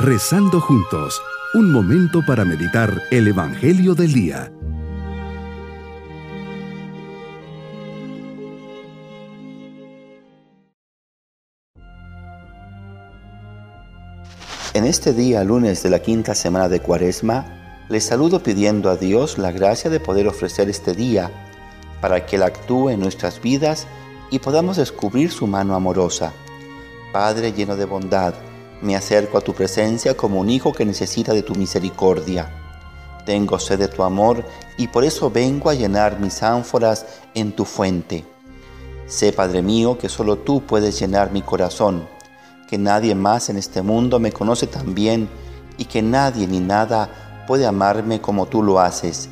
Rezando juntos, un momento para meditar el Evangelio del Día. En este día, lunes de la quinta semana de Cuaresma, les saludo pidiendo a Dios la gracia de poder ofrecer este día para que Él actúe en nuestras vidas y podamos descubrir su mano amorosa. Padre lleno de bondad, me acerco a tu presencia como un hijo que necesita de tu misericordia. Tengo sed de tu amor y por eso vengo a llenar mis ánforas en tu fuente. Sé, Padre mío, que solo tú puedes llenar mi corazón, que nadie más en este mundo me conoce tan bien y que nadie ni nada puede amarme como tú lo haces.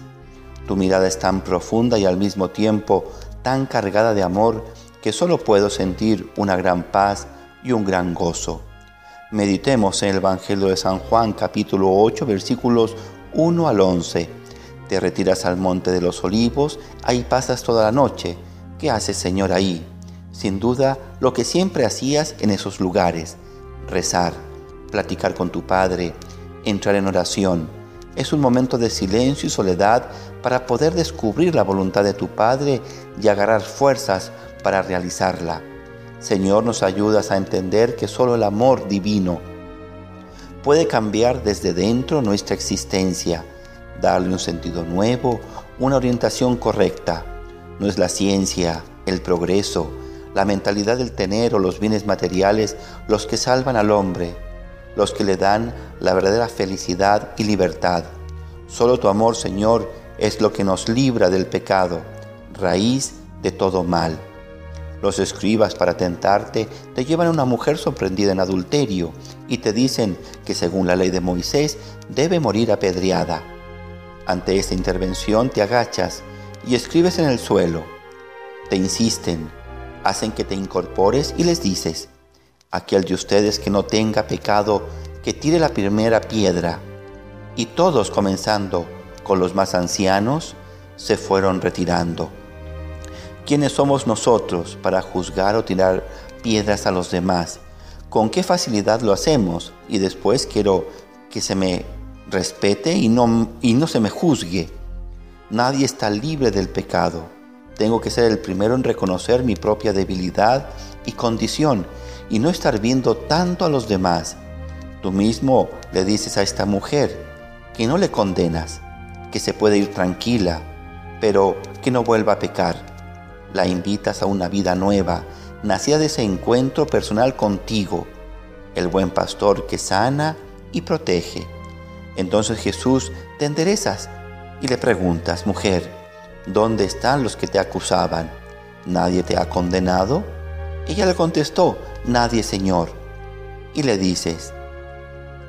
Tu mirada es tan profunda y al mismo tiempo tan cargada de amor que solo puedo sentir una gran paz y un gran gozo. Meditemos en el Evangelio de San Juan capítulo 8 versículos 1 al 11. Te retiras al monte de los olivos, ahí pasas toda la noche. ¿Qué haces Señor ahí? Sin duda, lo que siempre hacías en esos lugares, rezar, platicar con tu Padre, entrar en oración. Es un momento de silencio y soledad para poder descubrir la voluntad de tu Padre y agarrar fuerzas para realizarla. Señor, nos ayudas a entender que solo el amor divino puede cambiar desde dentro nuestra existencia, darle un sentido nuevo, una orientación correcta. No es la ciencia, el progreso, la mentalidad del tener o los bienes materiales los que salvan al hombre, los que le dan la verdadera felicidad y libertad. Solo tu amor, Señor, es lo que nos libra del pecado, raíz de todo mal. Los escribas para tentarte te llevan a una mujer sorprendida en adulterio y te dicen que según la ley de Moisés debe morir apedreada. Ante esta intervención te agachas y escribes en el suelo. Te insisten, hacen que te incorpores y les dices, aquel de ustedes que no tenga pecado, que tire la primera piedra. Y todos, comenzando con los más ancianos, se fueron retirando. ¿Quiénes somos nosotros para juzgar o tirar piedras a los demás? ¿Con qué facilidad lo hacemos? Y después quiero que se me respete y no, y no se me juzgue. Nadie está libre del pecado. Tengo que ser el primero en reconocer mi propia debilidad y condición y no estar viendo tanto a los demás. Tú mismo le dices a esta mujer que no le condenas, que se puede ir tranquila, pero que no vuelva a pecar la invitas a una vida nueva, nacida de ese encuentro personal contigo, el buen pastor que sana y protege. Entonces Jesús te enderezas y le preguntas, mujer, ¿dónde están los que te acusaban? ¿Nadie te ha condenado? Ella le contestó, nadie, Señor. Y le dices,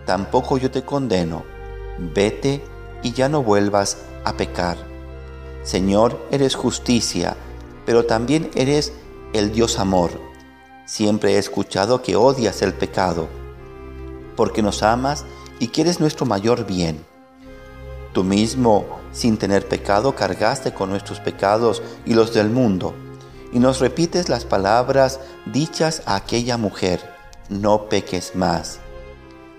tampoco yo te condeno, vete y ya no vuelvas a pecar. Señor, eres justicia, pero también eres el Dios amor. Siempre he escuchado que odias el pecado, porque nos amas y quieres nuestro mayor bien. Tú mismo, sin tener pecado, cargaste con nuestros pecados y los del mundo, y nos repites las palabras dichas a aquella mujer, no peques más.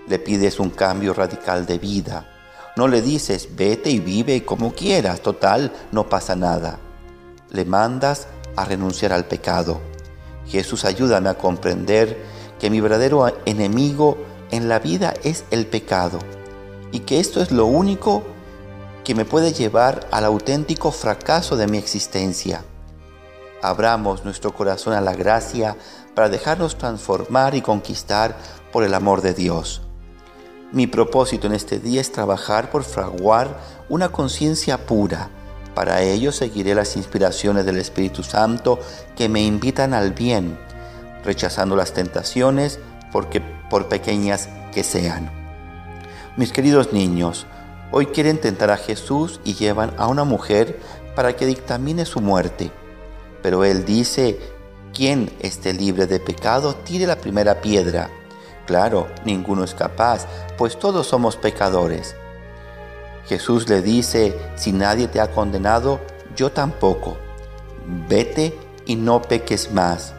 Le pides un cambio radical de vida. No le dices, vete y vive como quieras, total, no pasa nada le mandas a renunciar al pecado. Jesús, ayúdame a comprender que mi verdadero enemigo en la vida es el pecado y que esto es lo único que me puede llevar al auténtico fracaso de mi existencia. Abramos nuestro corazón a la gracia para dejarnos transformar y conquistar por el amor de Dios. Mi propósito en este día es trabajar por fraguar una conciencia pura, para ello seguiré las inspiraciones del Espíritu Santo que me invitan al bien, rechazando las tentaciones porque por pequeñas que sean. Mis queridos niños, hoy quieren tentar a Jesús y llevan a una mujer para que dictamine su muerte. Pero él dice, quien esté libre de pecado, tire la primera piedra. Claro, ninguno es capaz, pues todos somos pecadores. Jesús le dice, si nadie te ha condenado, yo tampoco. Vete y no peques más.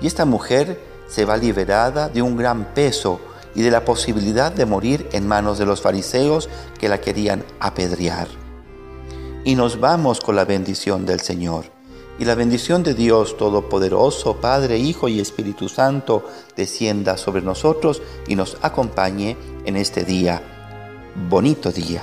Y esta mujer se va liberada de un gran peso y de la posibilidad de morir en manos de los fariseos que la querían apedrear. Y nos vamos con la bendición del Señor. Y la bendición de Dios Todopoderoso, Padre, Hijo y Espíritu Santo, descienda sobre nosotros y nos acompañe en este día. Bonito día.